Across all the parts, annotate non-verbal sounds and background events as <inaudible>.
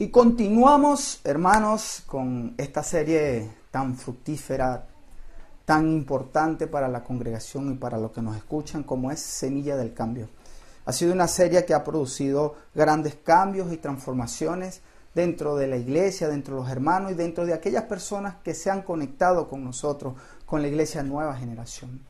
Y continuamos, hermanos, con esta serie tan fructífera, tan importante para la congregación y para los que nos escuchan, como es Semilla del Cambio. Ha sido una serie que ha producido grandes cambios y transformaciones dentro de la iglesia, dentro de los hermanos y dentro de aquellas personas que se han conectado con nosotros, con la iglesia Nueva Generación.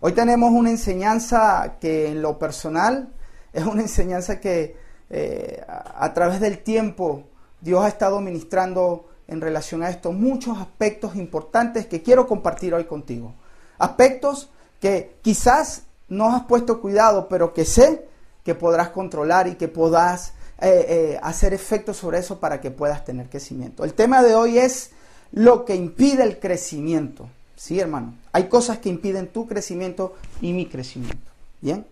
Hoy tenemos una enseñanza que en lo personal es una enseñanza que eh, a, través del tiempo Dios ha estado ministrando en relación a esto muchos aspectos importantes que quiero compartir hoy contigo. Aspectos que quizás no has puesto cuidado, pero que sé que podrás controlar y que podrás eh, eh, hacer efecto sobre eso para que puedas tener crecimiento. El tema de hoy es lo que impide el crecimiento. Sí, hermano. Hay cosas que impiden tu crecimiento y mi crecimiento. Bien.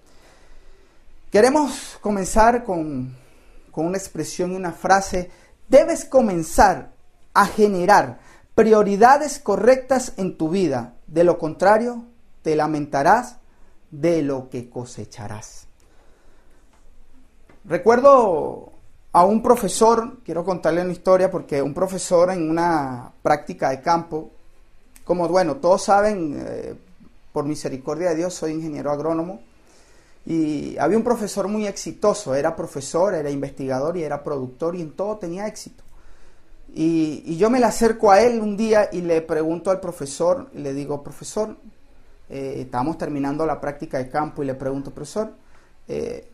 Queremos comenzar con, una expresión y una frase. Debes comenzar a generar prioridades correctas en tu vida. De lo contrario, te lamentarás de lo que cosecharás. Recuerdo a un profesor, quiero contarle una historia porque un profesor en una práctica de campo, como bueno, todos saben, eh, por misericordia de Dios, soy ingeniero agrónomo y había un profesor muy exitoso, era profesor, era investigador y era productor y en todo tenía éxito. Y, yo me le acerco a él un día y le pregunto al profesor, y le digo, profesor, eh, estamos terminando la práctica de campo y le pregunto, profesor, eh,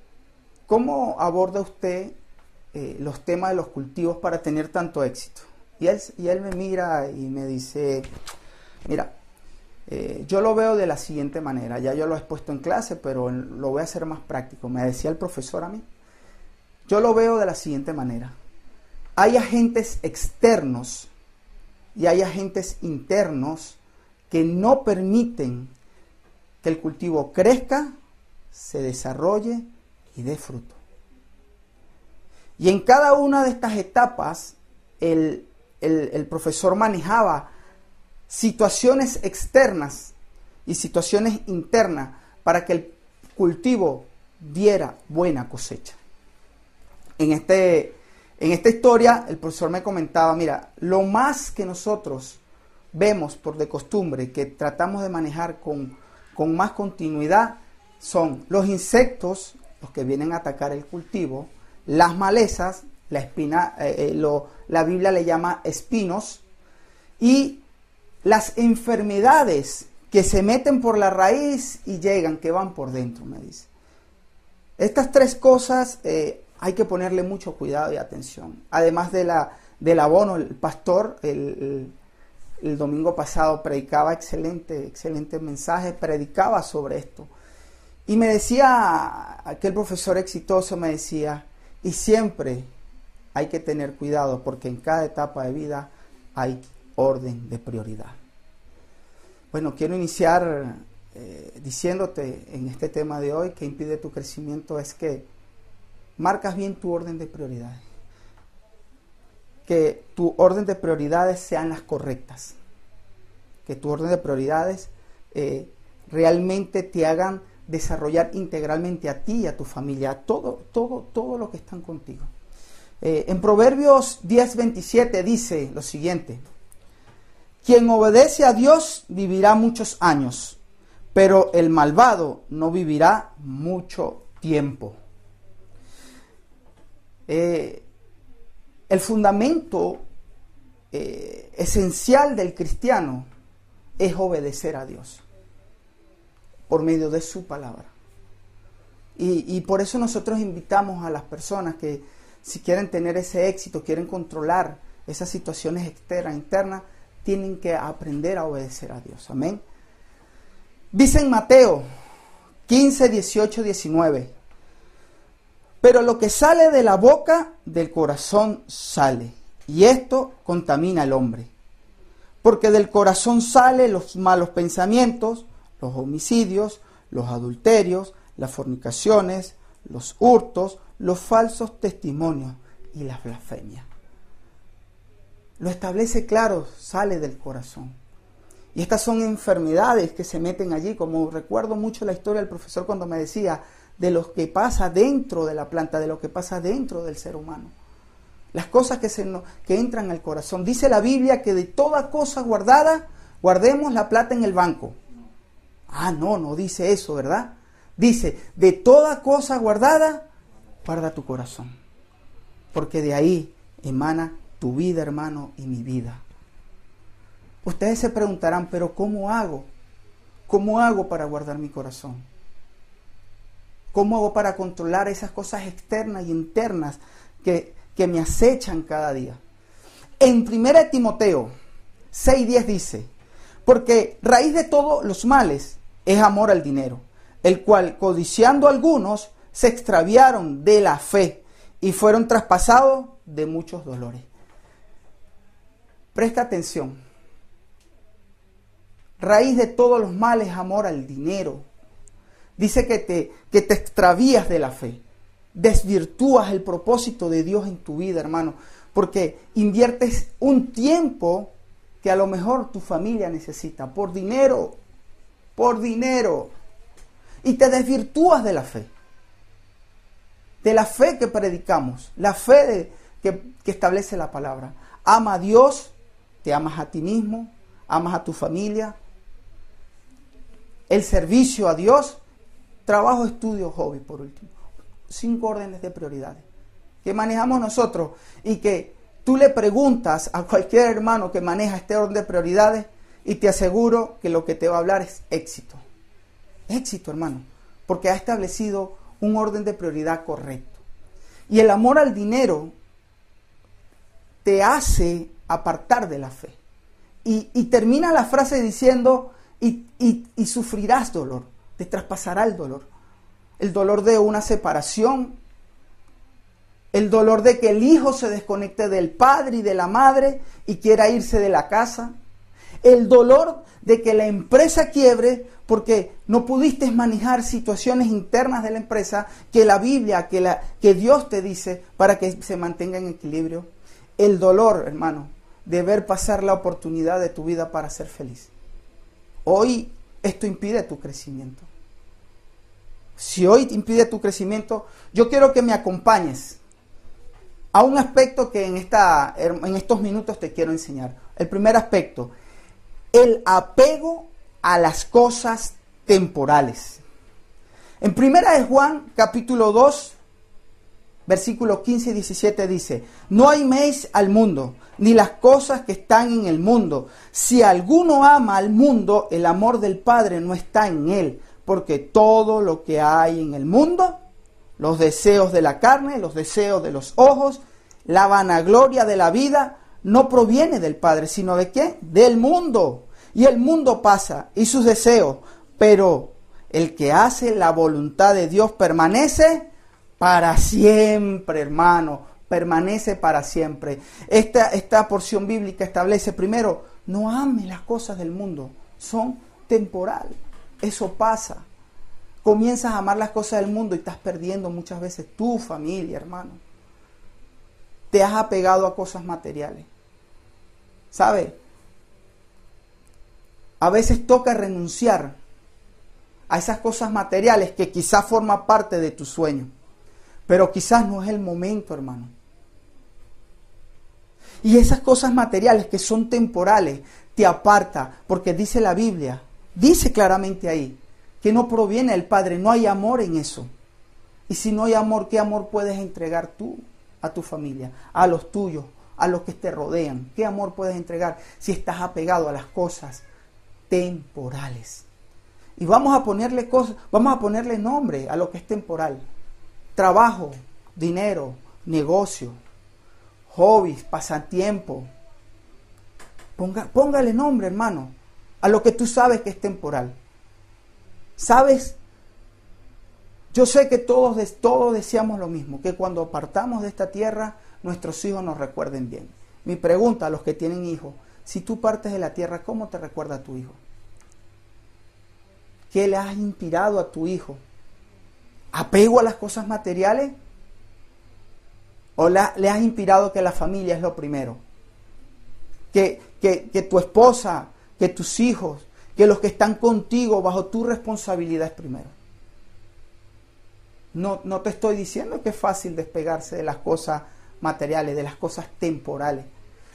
¿cómo aborda usted eh, los temas de los cultivos para tener tanto éxito? Y él, y él me mira y me dice, mira, eh, yo lo veo de la siguiente manera, ya yo lo he expuesto en clase, pero lo voy a hacer más práctico. Me decía el profesor a mí. Yo lo veo de la siguiente manera. Hay agentes externos y hay agentes internos que no permiten que el cultivo crezca, se desarrolle y dé fruto. Y en cada una de estas etapas, el, el profesor manejaba situaciones externas y situaciones internas para que el cultivo diera buena cosecha. En, este, en esta historia el profesor me comentaba, mira, lo más que nosotros vemos por de costumbre, que tratamos de manejar con, con más continuidad, son los insectos, los que vienen a atacar el cultivo, las malezas, la espina, eh, eh, lo, la Biblia le llama espinos, y las enfermedades que se meten por la raíz y llegan, que van por dentro, me dice. Estas tres cosas eh, hay que ponerle mucho cuidado y atención. Además de la, del abono, el pastor el, el, domingo pasado predicaba excelente, excelente mensaje, predicaba sobre esto. Y me decía, aquel profesor exitoso me decía, y siempre hay que tener cuidado porque en cada etapa de vida hay orden de prioridad. Bueno, quiero iniciar eh, diciéndote en este tema de hoy que impide tu crecimiento es que marcas bien tu orden de prioridades. Que tu orden de prioridades sean las correctas. Que tu orden de prioridades eh, realmente te hagan desarrollar integralmente a ti y a tu familia, a todo, todo, todo lo que están contigo. Eh, en Proverbios 10:27 dice lo siguiente, quien obedece a Dios vivirá muchos años, pero el malvado no vivirá mucho tiempo. Eh, el fundamento eh, esencial del cristiano es obedecer a Dios por medio de su palabra. Y, y, por eso nosotros invitamos a las personas que si quieren tener ese éxito, quieren controlar esas situaciones externas, internas, tienen que aprender a obedecer a Dios. Amén. Dice en Mateo 15, 18, 19. Pero lo que sale de la boca del corazón sale, y esto contamina al hombre. Porque del corazón salen los malos pensamientos, los homicidios, los adulterios, las fornicaciones, los hurtos, los falsos testimonios y las blasfemias lo establece claro, sale del corazón. Y estas son enfermedades que se meten allí, como recuerdo mucho la historia del profesor cuando me decía de lo que pasa dentro de la planta, de lo que pasa dentro del ser humano. las cosas que, se que entran al corazón. Dice la Biblia que de toda cosa guardada, guardemos la plata en el banco. Ah, no, no dice eso, ¿verdad? Dice, de toda cosa guardada, guarda tu corazón. Porque de ahí emana tu vida, hermano, y mi vida. Ustedes se preguntarán, pero ¿cómo hago? ¿Cómo hago para guardar mi corazón? ¿Cómo hago para controlar esas cosas externas y internas que, que me acechan cada día? En 1 Timoteo 6:10 dice, porque raíz de todos los males es amor al dinero, el cual codiciando algunos se extraviaron de la fe y fueron traspasados de muchos dolores. Presta atención. Raíz de todos los males es amor al dinero. Dice que te, que te extravías de la fe. Desvirtúas el propósito de Dios en tu vida, hermano. Porque inviertes un tiempo que a lo mejor tu familia necesita por dinero. Por dinero. Y te desvirtúas de la fe. De la fe que predicamos. La fe que, que establece la palabra. Ama a Dios te amas a ti mismo, amas a tu familia, el servicio a Dios, trabajo, estudio, hobby, por último. Cinco órdenes de prioridades que manejamos nosotros y que tú le preguntas a cualquier hermano que maneja este orden de prioridades y te aseguro que lo que te va a hablar es éxito. Éxito, hermano, porque ha establecido un orden de prioridad correcto. Y el amor al dinero te hace apartar de la fe. Y, termina la frase diciendo, y, y, sufrirás dolor, te traspasará el dolor. El dolor de una separación, el dolor de que el hijo se desconecte del padre y de la madre y quiera irse de la casa, el dolor de que la empresa quiebre porque no pudiste manejar situaciones internas de la empresa que la Biblia, que, Dios te dice para que se mantenga en equilibrio. El dolor, hermano, de ver pasar la oportunidad de tu vida para ser feliz. Hoy esto impide tu crecimiento. Si hoy impide tu crecimiento, yo quiero que me acompañes a un aspecto que en, esta, en estos minutos te quiero enseñar. El primer aspecto, el apego a las cosas temporales. En primera de Juan, capítulo 2, versículo 15 y 17 dice, no améis al mundo, ni las cosas que están en el mundo. Si alguno ama al mundo, el amor del Padre no está en él, porque todo lo que hay en el mundo, los deseos de la carne, los deseos de los ojos, la vanagloria de la vida, no proviene del Padre, sino de qué? Del mundo. Y el mundo pasa y sus deseos, pero el que hace la voluntad de Dios permanece para siempre, hermano, permanece para siempre. Esta, esta porción bíblica establece primero, no ames las cosas del mundo, son temporal, eso pasa. Comienzas a amar las cosas del mundo y estás perdiendo muchas veces tu familia, hermano. Te has apegado a cosas materiales. ¿Sabe? A veces toca renunciar a esas cosas materiales que quizás forman parte de tu sueño. Pero quizás no es el momento, hermano. Y esas cosas materiales que son temporales te aparta, porque dice la Biblia, dice claramente ahí, que no proviene del Padre, no hay amor en eso. Y si no hay amor, ¿qué amor puedes entregar tú a tu familia, a los tuyos, a los que te rodean? ¿Qué amor puedes entregar si estás apegado a las cosas temporales? Y vamos a ponerle cosas, vamos a ponerle nombre a lo que es temporal trabajo, dinero, negocio, hobbies, pasatiempo. Ponga, póngale nombre, hermano, a lo que tú sabes que es temporal. ¿Sabes? Yo sé que todos, todos deseamos lo mismo, que cuando partamos de esta tierra, nuestros hijos nos recuerden bien. Mi pregunta a los que tienen hijos, si tú partes de la tierra, ¿cómo te recuerda tu hijo? ¿Qué le has inspirado a tu hijo? Apego a las cosas materiales? ¿O le has inspirado que la familia es lo primero? Que, que, tu esposa, que tus hijos, que los que están contigo bajo tu responsabilidad es primero. No, no te estoy diciendo que es fácil despegarse de las cosas materiales, de las cosas temporales.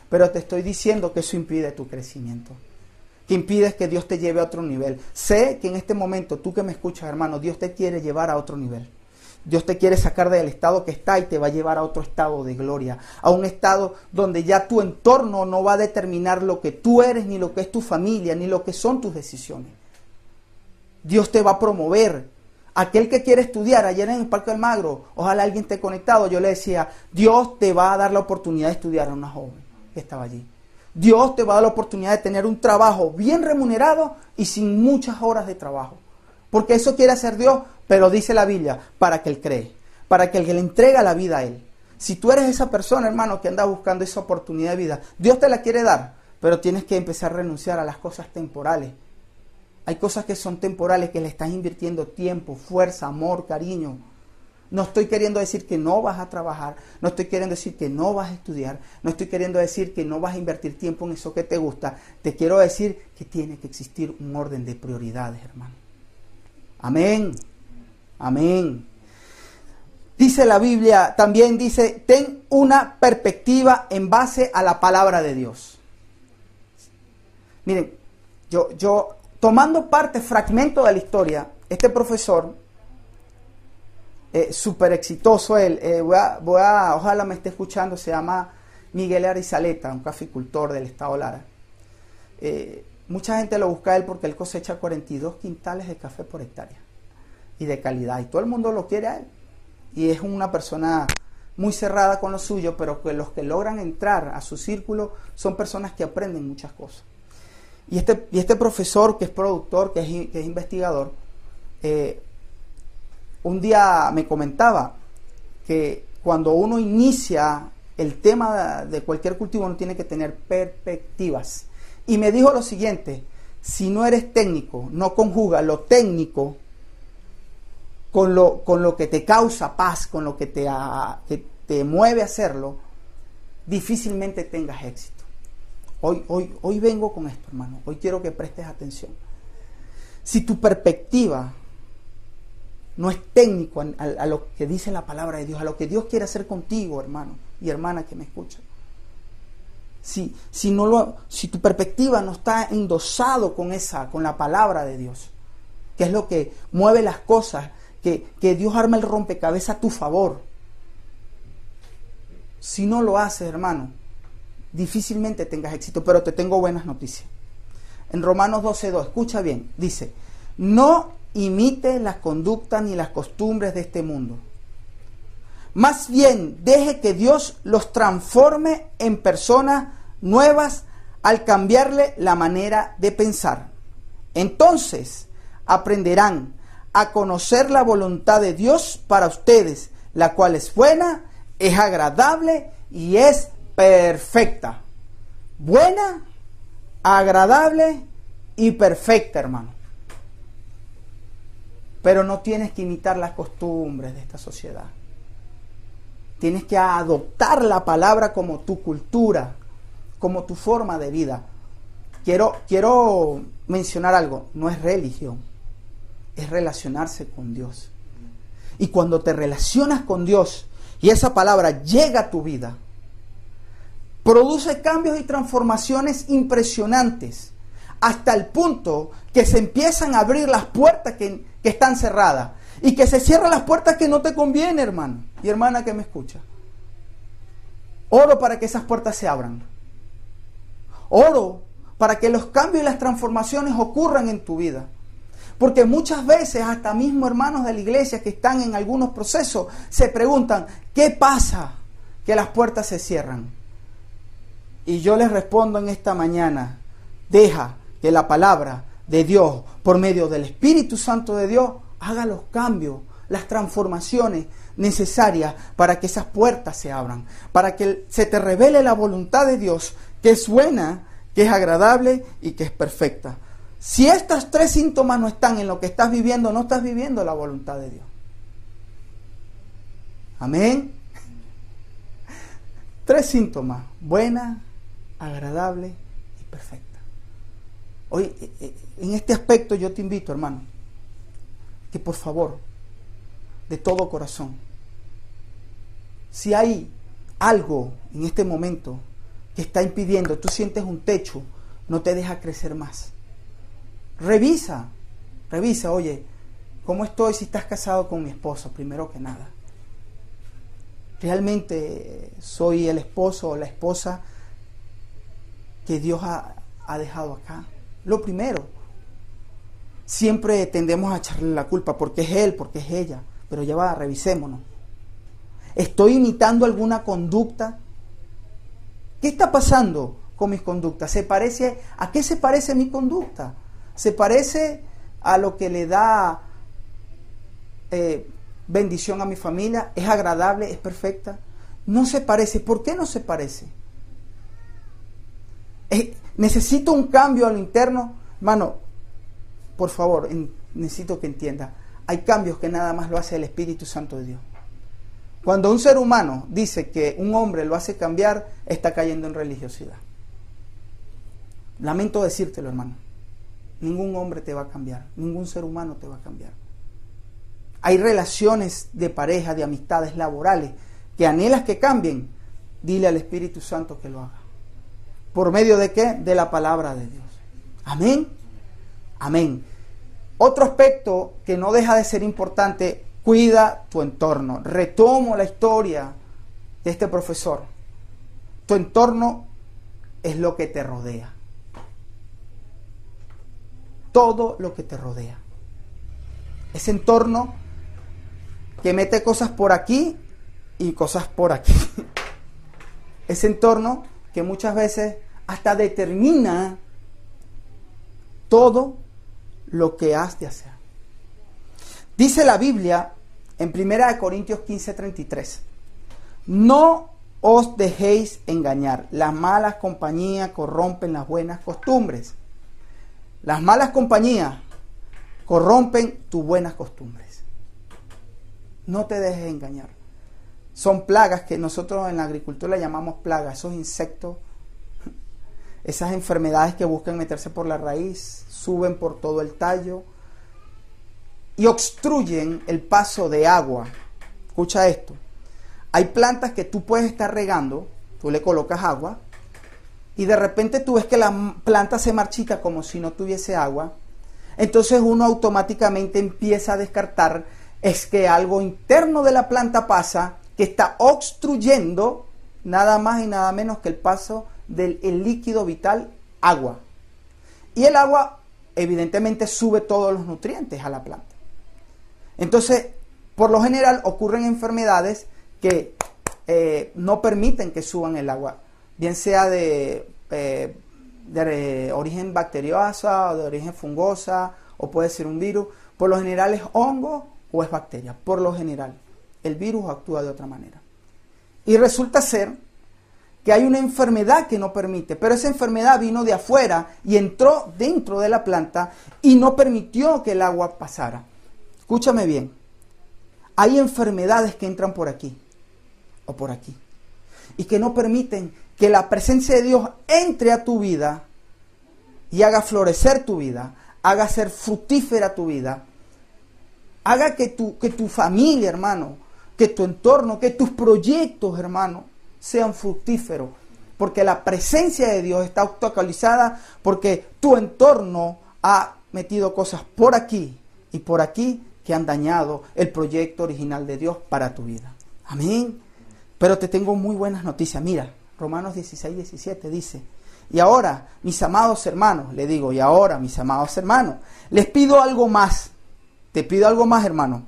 Pero te estoy diciendo que eso impide tu crecimiento. Que impide que Dios te lleve a otro nivel. Sé que en este momento, tú que me escuchas, hermano, Dios te quiere llevar a otro nivel. Dios te quiere sacar del estado que está y te va a llevar a otro estado de gloria, a un estado donde ya tu entorno no va a determinar lo que tú eres, ni lo que es tu familia, ni lo que son tus decisiones. Dios te va a promover. Aquel que quiere estudiar, ayer en el Parque del Magro, ojalá alguien esté conectado, yo le decía, Dios te va a dar la oportunidad de estudiar a una joven que estaba allí. Dios te va a dar la oportunidad de tener un trabajo bien remunerado y sin muchas horas de trabajo. Porque eso quiere hacer Dios, pero dice la Biblia, para que Él cree, para que que le entrega la vida a Él. Si tú eres esa persona, hermano, que anda buscando esa oportunidad de vida, Dios te la quiere dar, pero tienes que empezar a renunciar a las cosas temporales. Hay cosas que son temporales, que le estás invirtiendo tiempo, fuerza, amor, cariño. No estoy queriendo decir que no vas a trabajar, no estoy queriendo decir que no vas a estudiar, no estoy queriendo decir que no vas a invertir tiempo en eso que te gusta. Te quiero decir que tiene que existir un orden de prioridades, hermano. Amén. Amén. Dice la Biblia, también dice, ten una perspectiva en base a la palabra de Dios. Miren, yo, yo tomando parte, fragmento de la historia, este profesor, eh, súper exitoso él, eh, voy, a, ojalá me esté escuchando, se llama Miguel Arizaleta, un caficultor del estado Lara. Eh, mucha gente lo busca a él porque él cosecha 42 quintales de café por hectárea y de calidad. Y todo el mundo lo quiere a él. Y es una persona muy cerrada con lo suyo, pero que los que logran entrar a su círculo son personas que aprenden muchas cosas. Y este, y este profesor, que es productor, que es, que es investigador, eh, un día me comentaba que cuando uno inicia el tema de cualquier cultivo, uno tiene que tener perspectivas. Y me dijo lo siguiente, si no eres técnico, no conjuga lo técnico con lo, con lo que te causa paz, con lo que te, te mueve a hacerlo, difícilmente tengas éxito. Hoy, hoy, hoy vengo con esto, hermano. Hoy quiero que prestes atención. Si tu perspectiva no es técnico a, lo que dice la palabra de Dios, a lo que Dios quiere hacer contigo, hermano y hermana que me escuchan. Si, si, no lo, si tu perspectiva no está endosado con esa, con la palabra de Dios, que es lo que mueve las cosas que, Dios arma el rompecabezas a tu favor. Si no lo haces, hermano, difícilmente tengas éxito, pero te tengo buenas noticias. En Romanos 12.2, escucha bien, dice, no imite las conductas ni las costumbres de este mundo. Más bien, deje que Dios los transforme en personas nuevas al cambiarle la manera de pensar. Entonces aprenderán a conocer la voluntad de Dios para ustedes, la cual es buena, es agradable y es perfecta. Buena, agradable y perfecta, hermano. Pero no tienes que imitar las costumbres de esta sociedad. Tienes que adoptar la palabra como tu cultura, como tu forma de vida. Quiero, quiero mencionar algo, no es religión es relacionarse con Dios. Y cuando te relacionas con Dios y esa palabra llega a tu vida, produce cambios y transformaciones impresionantes, hasta el punto que se empiezan a abrir las puertas que, que están cerradas y que se cierran las puertas que no te conviene, hermano y hermana que me escucha. Oro para que esas puertas se abran. Oro para que los cambios y las transformaciones ocurran en tu vida. Porque muchas veces hasta mismo hermanos de la iglesia que están en algunos procesos se preguntan, ¿qué pasa que las puertas se cierran? Y yo les respondo en esta mañana, deja que la palabra de Dios, por medio del Espíritu Santo de Dios, haga los cambios, las transformaciones necesarias para que esas puertas se abran, para que se te revele la voluntad de Dios, que es buena, que es agradable y que es perfecta. Si estos tres síntomas no están en lo que estás viviendo, no estás viviendo la voluntad de Dios. Amén. Tres síntomas, buena, agradable y perfecta. Hoy, eh, eh, en este aspecto yo te invito, hermano, que por favor, de todo corazón, si hay algo en este momento que está impidiendo, tú sientes un techo, no te deja crecer más. Revisa, revisa, oye, ¿cómo estoy si estás casado con mi esposo? Primero que nada. ¿Realmente soy el esposo o la esposa que Dios ha, ha dejado acá? Lo primero, siempre tendemos a echarle la culpa porque es él, porque es ella, pero ya va, revisémonos. ¿Estoy imitando alguna conducta? ¿Qué está pasando con mis conductas? ¿Se parece a qué se parece mi conducta? ¿Se parece a lo que le da eh, bendición a mi familia? ¿Es agradable? ¿Es perfecta? No se parece. ¿Por qué no se parece? ¿Necesito un cambio al interno? Mano, por favor, necesito que entienda. Hay cambios que nada más lo hace el Espíritu Santo de Dios. Cuando un ser humano dice que un hombre lo hace cambiar, está cayendo en religiosidad. Lamento decírtelo, hermano. Ningún hombre te va a cambiar, ningún ser humano te va a cambiar. Hay relaciones de pareja, de amistades laborales, que anhelas que cambien. Dile al Espíritu Santo que lo haga. ¿Por medio de qué? De la palabra de Dios. Amén. Amén. Otro aspecto que no deja de ser importante, cuida tu entorno. Retomo la historia de este profesor. Tu entorno es lo que te rodea. Todo lo que te rodea. Ese entorno que mete cosas por aquí y cosas por aquí. <laughs> Ese entorno que muchas veces hasta determina todo lo que has de hacer. Dice la Biblia en 1 Corintios 15, 33, no os dejéis engañar, las malas compañías corrompen las buenas costumbres. Las malas compañías corrompen tus buenas costumbres. No te dejes engañar. Son plagas que nosotros en la agricultura llamamos plagas, esos insectos, esas enfermedades que buscan meterse por la raíz, suben por todo el tallo y obstruyen el paso de agua. Escucha esto. Hay plantas que tú puedes estar regando, tú le colocas agua y de repente tú ves que la planta se marchita como si no tuviese agua. Entonces uno automáticamente empieza a descartar es que algo interno de la planta pasa que está obstruyendo nada más y nada menos que el paso del líquido vital agua. Y el agua evidentemente sube todos los nutrientes a la planta. Entonces, por lo general ocurren enfermedades que eh, no permiten que suban el agua, bien sea de, eh, de origen bacteriosa o de origen fungosa, o puede ser un virus. Por lo general es hongo o es bacteria, por lo general. El virus actúa de otra manera. Y resulta ser que hay una enfermedad que no permite, pero esa enfermedad vino de afuera y entró dentro de la planta y no permitió que el agua pasara. Escúchame bien, hay enfermedades que entran por aquí o por aquí y que no permiten que la presencia de Dios entre a tu vida y haga florecer tu vida, haga ser fructífera tu vida, haga que tu, que tu familia, hermano, que tu entorno, que tus proyectos, hermano, sean fructíferos, porque la presencia de Dios está actualizada, porque tu entorno ha metido cosas por aquí y por aquí que han dañado el proyecto original de Dios para tu vida. Amén. Pero te tengo muy buenas noticias. Mira, Romanos 16, 17 dice, y ahora, mis amados hermanos, le digo, y ahora, mis amados hermanos, les pido algo más. Te pido algo más, hermano.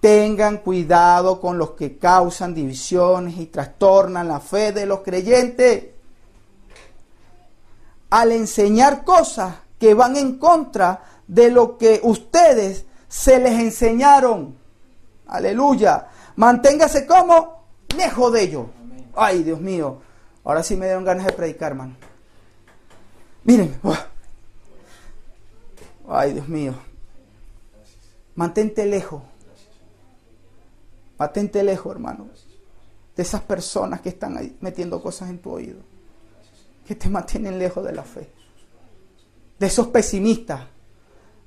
Tengan cuidado con los que causan divisiones y trastornan la fe de los creyentes. Al enseñar cosas que van en contra de lo que ustedes se les enseñaron. Aleluya. Manténgase como lejos de ellos. Ay, Dios mío. Ahora sí me dieron ganas de predicar, hermano. Miren. Ay, Dios mío. Mantente lejos Patente lejos, hermano, de esas personas que están ahí metiendo cosas en tu oído, que te mantienen lejos de la fe, de esos pesimistas,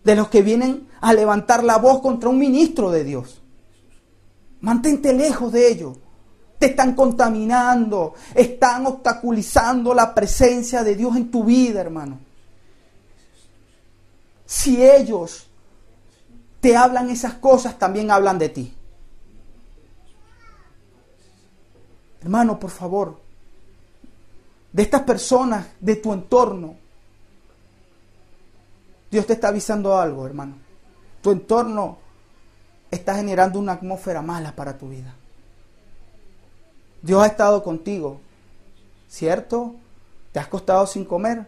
de los que vienen a levantar la voz contra un ministro de Dios. Mantente lejos de ellos. te están contaminando, están obstaculizando la presencia de Dios en tu vida, hermano. Si ellos te hablan esas cosas, también hablan de ti. Hermano, por favor, de estas personas, de tu entorno, Dios te está avisando algo, hermano. Tu entorno está generando una atmósfera mala para tu vida. Dios ha estado contigo, ¿cierto? ¿Te has costado sin comer?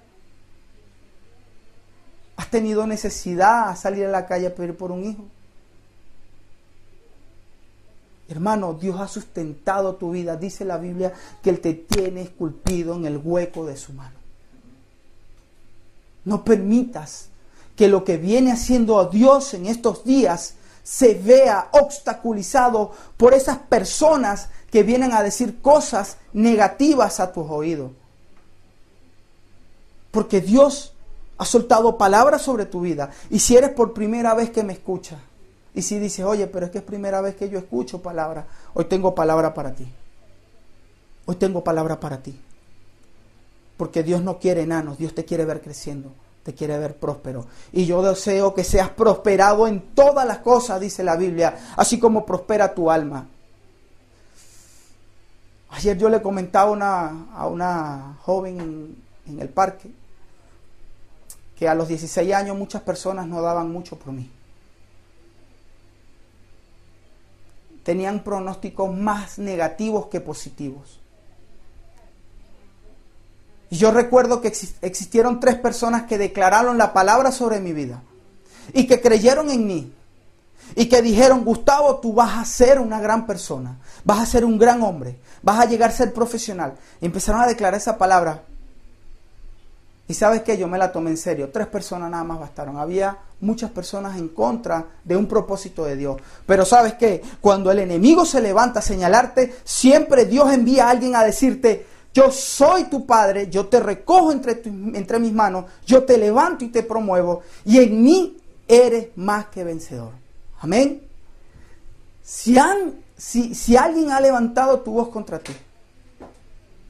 ¿Has tenido necesidad a salir a la calle a pedir por un hijo? Hermano, Dios ha sustentado tu vida. Dice la Biblia que Él te tiene esculpido en el hueco de su mano. No permitas que lo que viene haciendo a Dios en estos días se vea obstaculizado por esas personas que vienen a decir cosas negativas a tus oídos. Porque Dios ha soltado palabras sobre tu vida. Y si eres por primera vez que me escuchas, y si dices, oye, pero es que es primera vez que yo escucho palabra, hoy tengo palabra para ti. Hoy tengo palabra para ti. Porque Dios no quiere enanos, Dios te quiere ver creciendo, te quiere ver próspero. Y yo deseo que seas prosperado en todas las cosas, dice la Biblia, así como prospera tu alma. Ayer yo le comentaba a una joven en, en el parque que a los 16 años muchas personas no daban mucho por mí. Tenían pronósticos más negativos que positivos. Y yo recuerdo que existieron tres personas que declararon la palabra sobre mi vida y que creyeron en mí y que dijeron, Gustavo, tú vas a ser una gran persona, vas a ser un gran hombre, vas a llegar a ser profesional. Y empezaron a declarar esa palabra y sabes que yo me la tomé en serio. Tres personas nada más bastaron. Había muchas personas en contra de un propósito de Dios. Pero sabes que cuando el enemigo se levanta a señalarte, siempre Dios envía a alguien a decirte, yo soy tu padre, yo te recojo entre, entre mis manos, yo te levanto y te promuevo, y en mí eres más que vencedor. Amén. Si, han, si, si alguien ha levantado tu voz contra ti,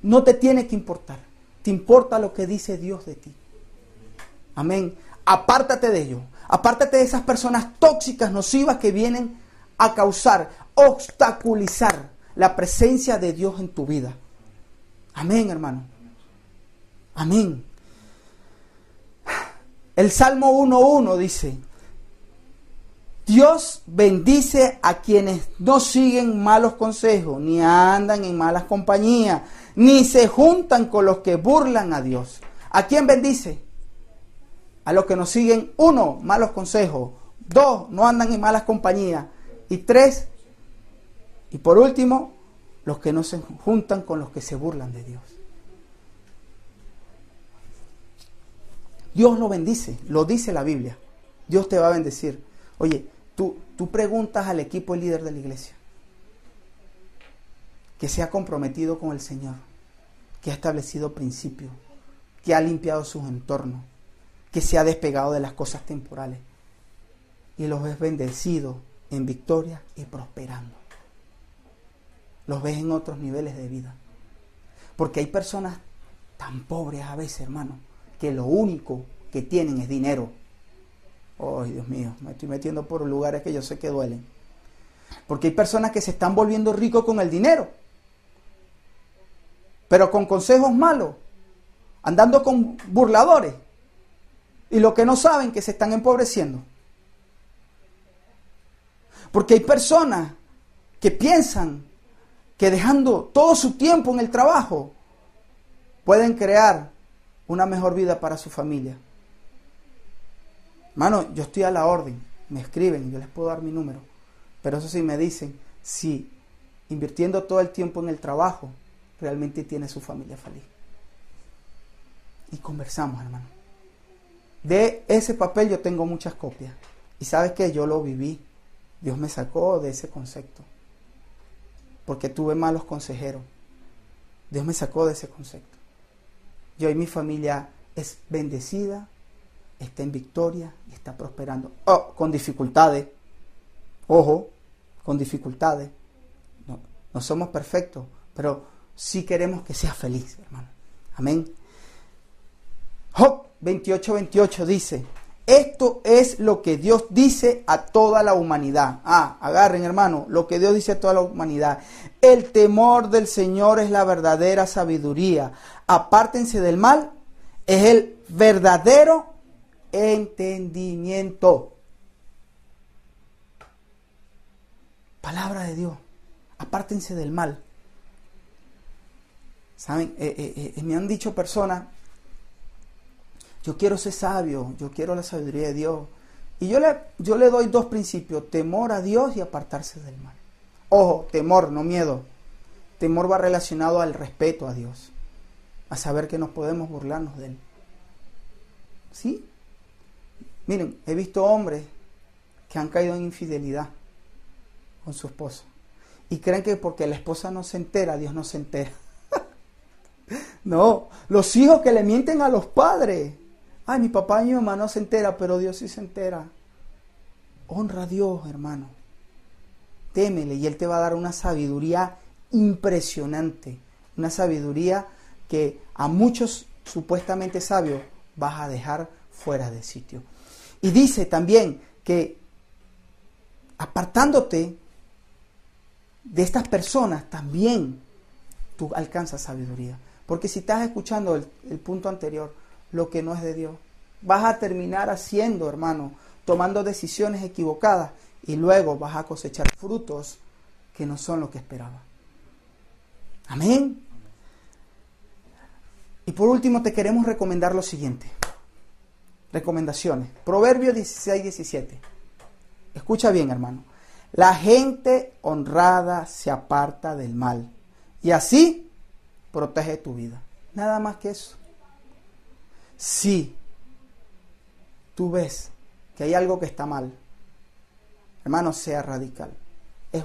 no te tiene que importar te importa lo que dice Dios de ti. Amén. Apártate de ello. Apártate de esas personas tóxicas, nocivas que vienen a causar, obstaculizar la presencia de Dios en tu vida. Amén, hermano. Amén. El Salmo 1.1 dice, Dios bendice a quienes no siguen malos consejos, ni andan en malas compañías, ni se juntan con los que burlan a Dios. ¿A quién bendice? A los que nos siguen, uno, malos consejos, dos, no andan en malas compañías, y tres, y por último, los que no se juntan con los que se burlan de Dios. Dios lo bendice, lo dice la Biblia. Dios te va a bendecir. Oye, tú, tú preguntas al equipo líder de la iglesia que se ha comprometido con el Señor, que ha establecido principios, que ha limpiado sus entornos, que se ha despegado de las cosas temporales y los ves bendecidos en victoria y prosperando. Los ves en otros niveles de vida. Porque hay personas tan pobres a veces, hermano, que lo único que tienen es dinero. Ay, Dios mío, me estoy metiendo por lugares que yo sé que duelen. Porque hay personas que se están volviendo ricos con el dinero pero con consejos malos, andando con burladores y lo que no saben que se están empobreciendo. Porque hay personas que piensan que dejando todo su tiempo en el trabajo pueden crear una mejor vida para su familia. Hermano, yo estoy a la orden, me escriben, yo les puedo dar mi número, pero eso sí me dicen, si invirtiendo todo el tiempo en el trabajo, realmente tiene su familia feliz. Y conversamos, hermano. De ese papel yo tengo muchas copias. Y sabes que yo lo viví. Dios me sacó de ese concepto. Porque tuve malos consejeros. Dios me sacó de ese concepto. Yo y mi familia es bendecida, está en victoria y está prosperando. Oh, con dificultades. Ojo, con dificultades. no somos perfectos, pero sí queremos que sea feliz, hermano. Amén. Job 28, 28 dice, esto es lo que Dios dice a toda la humanidad. Ah, agarren hermano, lo que Dios dice a toda la humanidad. El temor del Señor es la verdadera sabiduría. Apártense del mal, es el verdadero entendimiento. Palabra de Dios. Apártense del mal. ¿Saben? Eh, eh, eh, me han dicho personas yo quiero ser sabio, yo quiero la sabiduría de Dios. Y yo le, yo le doy dos principios, temor a Dios y apartarse del mal. Ojo, temor, no miedo. Temor va relacionado al respeto a Dios, a saber que no podemos burlarnos de Él. ¿Sí? Miren, he visto hombres que han caído en infidelidad con su esposa y creen que porque la esposa no se entera, Dios no se entera. <laughs> no, los hijos que le mienten a los padres Ay, mi papá y mi mamá no se entera, pero Dios sí se entera. Honra a Dios, hermano. Témele y Él te va a dar una sabiduría impresionante. Una sabiduría que a muchos supuestamente sabios vas a dejar fuera de sitio. Y dice también que apartándote de estas personas también tú alcanzas sabiduría. Porque si estás escuchando el, el punto anterior, lo que no es de Dios. Vas a terminar haciendo, hermano, tomando decisiones equivocadas y luego vas a cosechar frutos que no son lo que esperaba. Amén. Y por último te queremos recomendar lo siguiente. Recomendaciones. Proverbio 16, 17. Escucha bien, hermano. La gente honrada se aparta del mal y así protege tu vida. Nada más que eso. Si tú ves que hay algo que está mal, hermano, sea radical. Es,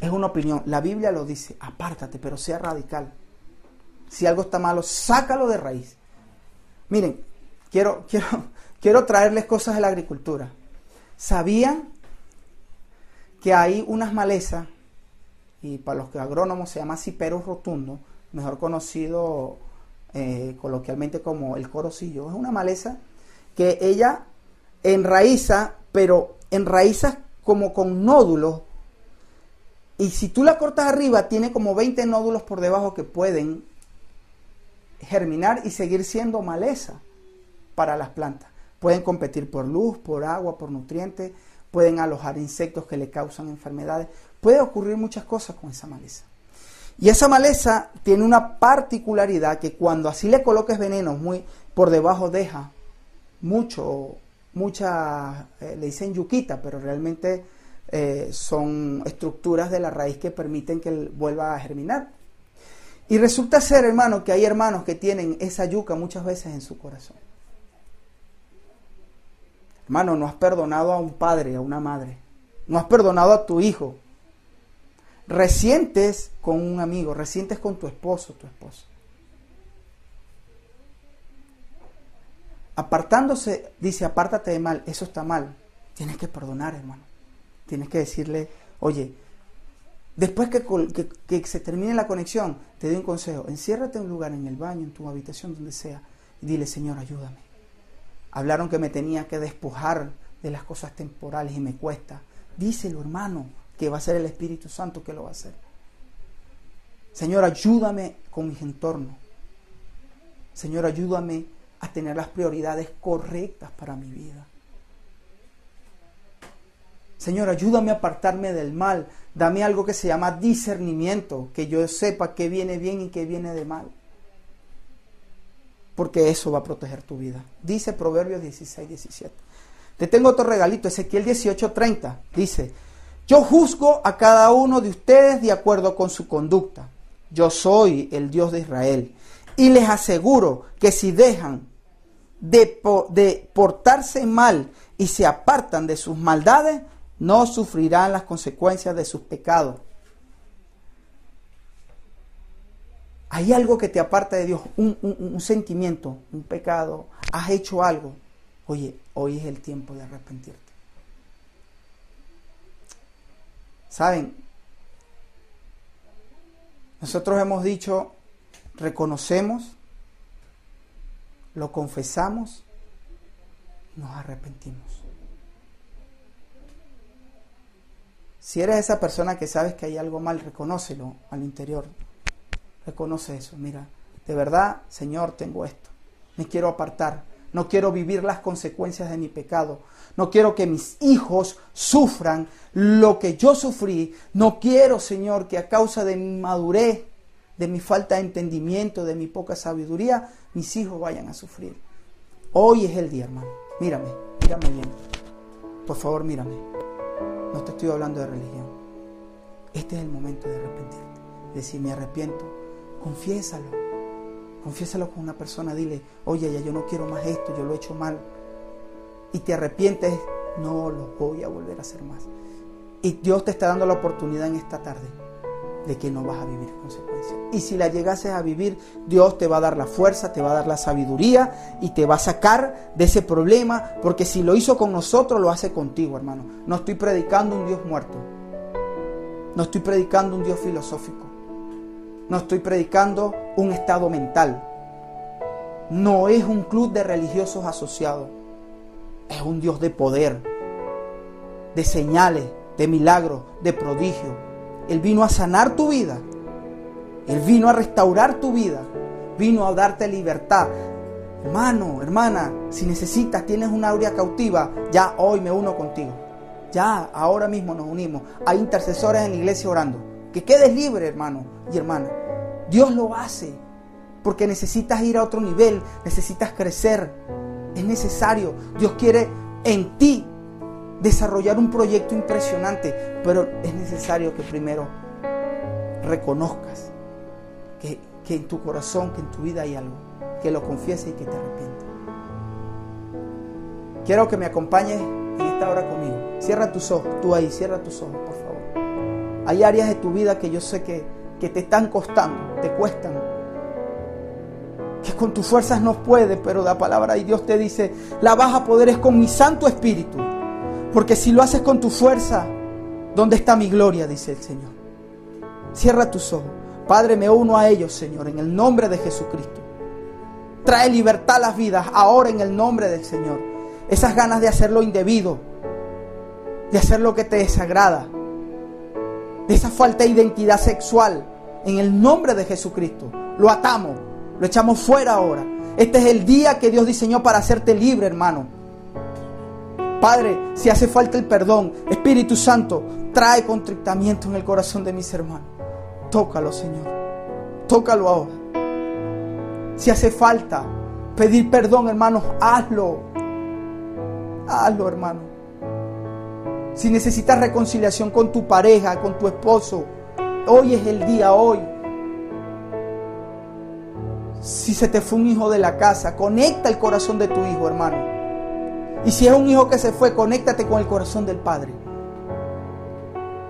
es una opinión. La Biblia lo dice, apártate, pero sea radical. Si algo está malo, sácalo de raíz. Miren, quiero, <laughs> quiero, quiero traerles cosas de la agricultura. ¿Sabían que hay unas malezas, y para los que agrónomos se llama ciperus rotundo, mejor conocido eh, coloquialmente como el corocillo. Es una maleza que ella enraiza, pero enraiza como con nódulos. Y si tú la cortas arriba, tiene como 20 nódulos por debajo que pueden germinar y seguir siendo maleza para las plantas. Pueden competir por luz, por agua, por nutrientes, pueden alojar insectos que le causan enfermedades. Puede ocurrir muchas cosas con esa maleza. Y esa maleza tiene una particularidad que cuando así le coloques veneno muy por debajo deja mucho, mucha, eh, le dicen yuquita, pero realmente eh, son estructuras de la raíz que permiten que él vuelva a germinar. Y resulta ser, hermano, que hay hermanos que tienen esa yuca muchas veces en su corazón. Hermano, no has perdonado a un padre, a una madre. No has perdonado a tu hijo resientes con un amigo, resientes con tu esposo, tu esposa. Apartándose, dice, apártate de mal, eso está mal. Tienes que perdonar, hermano. Tienes que decirle, oye, después que, que, se termine la conexión, te doy un consejo, enciérrate en un lugar, en el baño, en tu habitación, donde sea, y dile, Señor, ayúdame. Hablaron que me tenía que despojar de las cosas temporales y me cuesta. Díselo, hermano que va a ser el Espíritu Santo que lo va a hacer. Señor, ayúdame con mis entornos. Señor, ayúdame a tener las prioridades correctas para mi vida. Señor, ayúdame a apartarme del mal. Dame algo que se llama discernimiento, que yo sepa qué viene bien y qué viene de mal. Porque eso va a proteger tu vida. Dice Proverbios 16, 17. Te tengo otro regalito, Ezequiel 18, 30. Dice, yo juzgo a cada uno de ustedes de acuerdo con su conducta. Yo soy el Dios de Israel. Y les aseguro que si dejan de, portarse mal y se apartan de sus maldades, no sufrirán las consecuencias de sus pecados. Hay algo que te aparta de Dios, un, un sentimiento, un pecado, has hecho algo. Oye, hoy es el tiempo de arrepentirte. Saben, Nosotros hemos dicho, reconocemos, lo confesamos, nos arrepentimos. Si eres esa persona que sabes que hay algo mal, reconócelo al interior. Reconoce eso. Mira, de verdad, Señor, tengo esto. Me quiero apartar. No quiero vivir las consecuencias de mi pecado. No quiero que mis hijos sufran lo que yo sufrí. No quiero, Señor, que a causa de mi madurez, de mi falta de entendimiento, de mi poca sabiduría, mis hijos vayan a sufrir. Hoy es el día, hermano. Mírame, mírame bien. Por favor, mírame. No te estoy hablando de religión. Este es el momento de arrepentirte. Decir, me arrepiento. Confiésalo. Confiésalo con una persona, dile, oye, ya yo no quiero más esto, yo lo he hecho mal. Y te arrepientes, no lo voy a volver a hacer más. Y Dios te está dando la oportunidad en esta tarde de que no vas a vivir consecuencias. Y si la llegases a vivir, Dios te va a dar la fuerza, te va a dar la sabiduría y te va a sacar de ese problema, porque si lo hizo con nosotros, lo hace contigo, hermano. No estoy predicando un Dios muerto. No estoy predicando un Dios filosófico. No estoy predicando un estado mental. No es un club de religiosos asociados. Es un Dios de poder, de señales, de milagros, de prodigio. Él vino a sanar tu vida. Él vino a restaurar tu vida. Vino a darte libertad. Hermano, hermana, si necesitas, tienes una aurea cautiva, ya hoy me uno contigo. Ya, ahora mismo nos unimos. Hay intercesores en la iglesia orando. Que quedes libre, hermano y hermana. Dios lo hace porque necesitas ir a otro nivel, necesitas crecer. Es necesario. Dios quiere en ti desarrollar un proyecto impresionante, pero es necesario que primero reconozcas que, que en tu corazón, que en tu vida hay algo, que lo confieses y que te arrepientas. Quiero que me acompañes en esta hora conmigo. Cierra tus ojos, tú ahí, cierra tus ojos, por favor. Hay áreas de tu vida que yo sé que, que te están costando, te cuestan, que con tus fuerzas no puedes, pero la palabra de Dios te dice, la vas a poder es con mi Santo Espíritu. Porque si lo haces con tu fuerza, ¿dónde está mi gloria? Dice el Señor. Cierra tus ojos. Padre, me uno a ellos, Señor, en el nombre de Jesucristo. Trae libertad a las vidas ahora en el nombre del Señor. Esas ganas de hacer lo indebido, de hacer lo que te desagrada, de esa falta de identidad sexual, en el nombre de Jesucristo. Lo atamos, lo echamos fuera ahora. Este es el día que Dios diseñó para hacerte libre, hermano. Padre, si hace falta el perdón, Espíritu Santo, trae contrictamiento en el corazón de mis hermanos. Tócalo, Señor. Tócalo ahora. Si hace falta pedir perdón, hermanos, hazlo. Hazlo, hermano. Si necesitas reconciliación con tu pareja, con tu esposo, hoy es el día, hoy. Si se te fue un hijo de la casa, conecta el corazón de tu hijo, hermano. Y si es un hijo que se fue, conéctate con el corazón del Padre.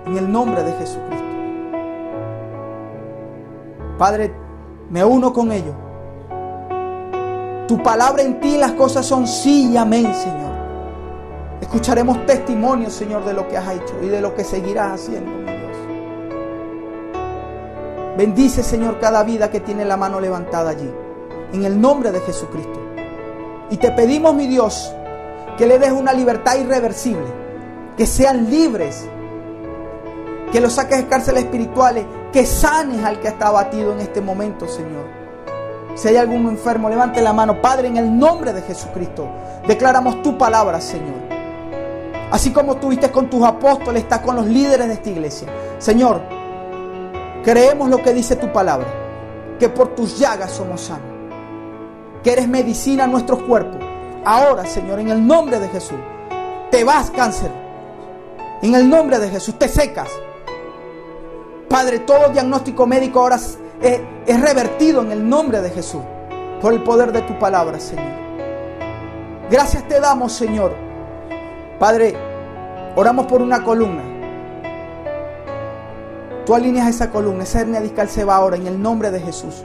En el nombre de Jesucristo. Padre, me uno con ellos. Tu palabra en ti las cosas son sí y amén, Señor. Escucharemos testimonios, Señor, de lo que has hecho y de lo que seguirás haciendo, mi. Bendice, Señor, cada vida que tiene la mano levantada allí. En el nombre de Jesucristo. Y te pedimos, mi Dios, que le des una libertad irreversible. Que sean libres. Que los saques de cárceles espirituales. Que sanes al que está abatido en este momento, Señor. Si hay alguno enfermo, levante la mano. Padre, en el nombre de Jesucristo, declaramos tu palabra, Señor. Así como tuviste con tus apóstoles, está con los líderes de esta iglesia. Señor, creemos lo que dice tu palabra, que por tus llagas somos sanos, que eres medicina a nuestros cuerpos. Ahora, Señor, en el nombre de Jesús, te vas cáncer. En el nombre de Jesús, te secas. Padre, todo diagnóstico médico ahora es, es revertido en el nombre de Jesús, por el poder de tu palabra, Señor. Gracias te damos, Señor Padre, oramos por una columna. Tú alineas esa columna, esa hernia discal se va ahora en el nombre de Jesús.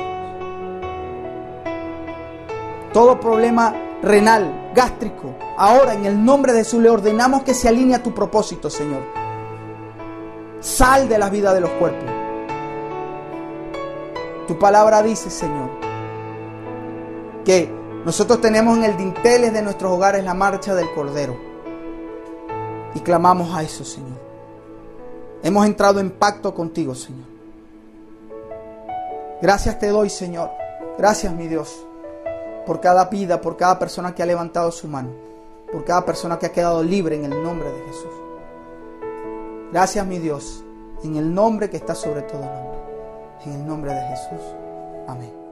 Todo problema renal, gástrico, ahora en el nombre de Jesús le ordenamos que se alinee a tu propósito, Señor. Sal de la vida de los cuerpos. Tu palabra dice, Señor, que nosotros tenemos en el dinteles de nuestros hogares la marcha del Cordero. Y clamamos a eso, Señor. Hemos entrado en pacto contigo, Señor. Gracias te doy, Señor. Gracias, mi Dios, por cada vida, por cada persona que ha levantado su mano, por cada persona que ha quedado libre en el nombre de Jesús. Gracias, mi Dios, en el nombre que está sobre todo nombre. En el nombre de Jesús. Amén.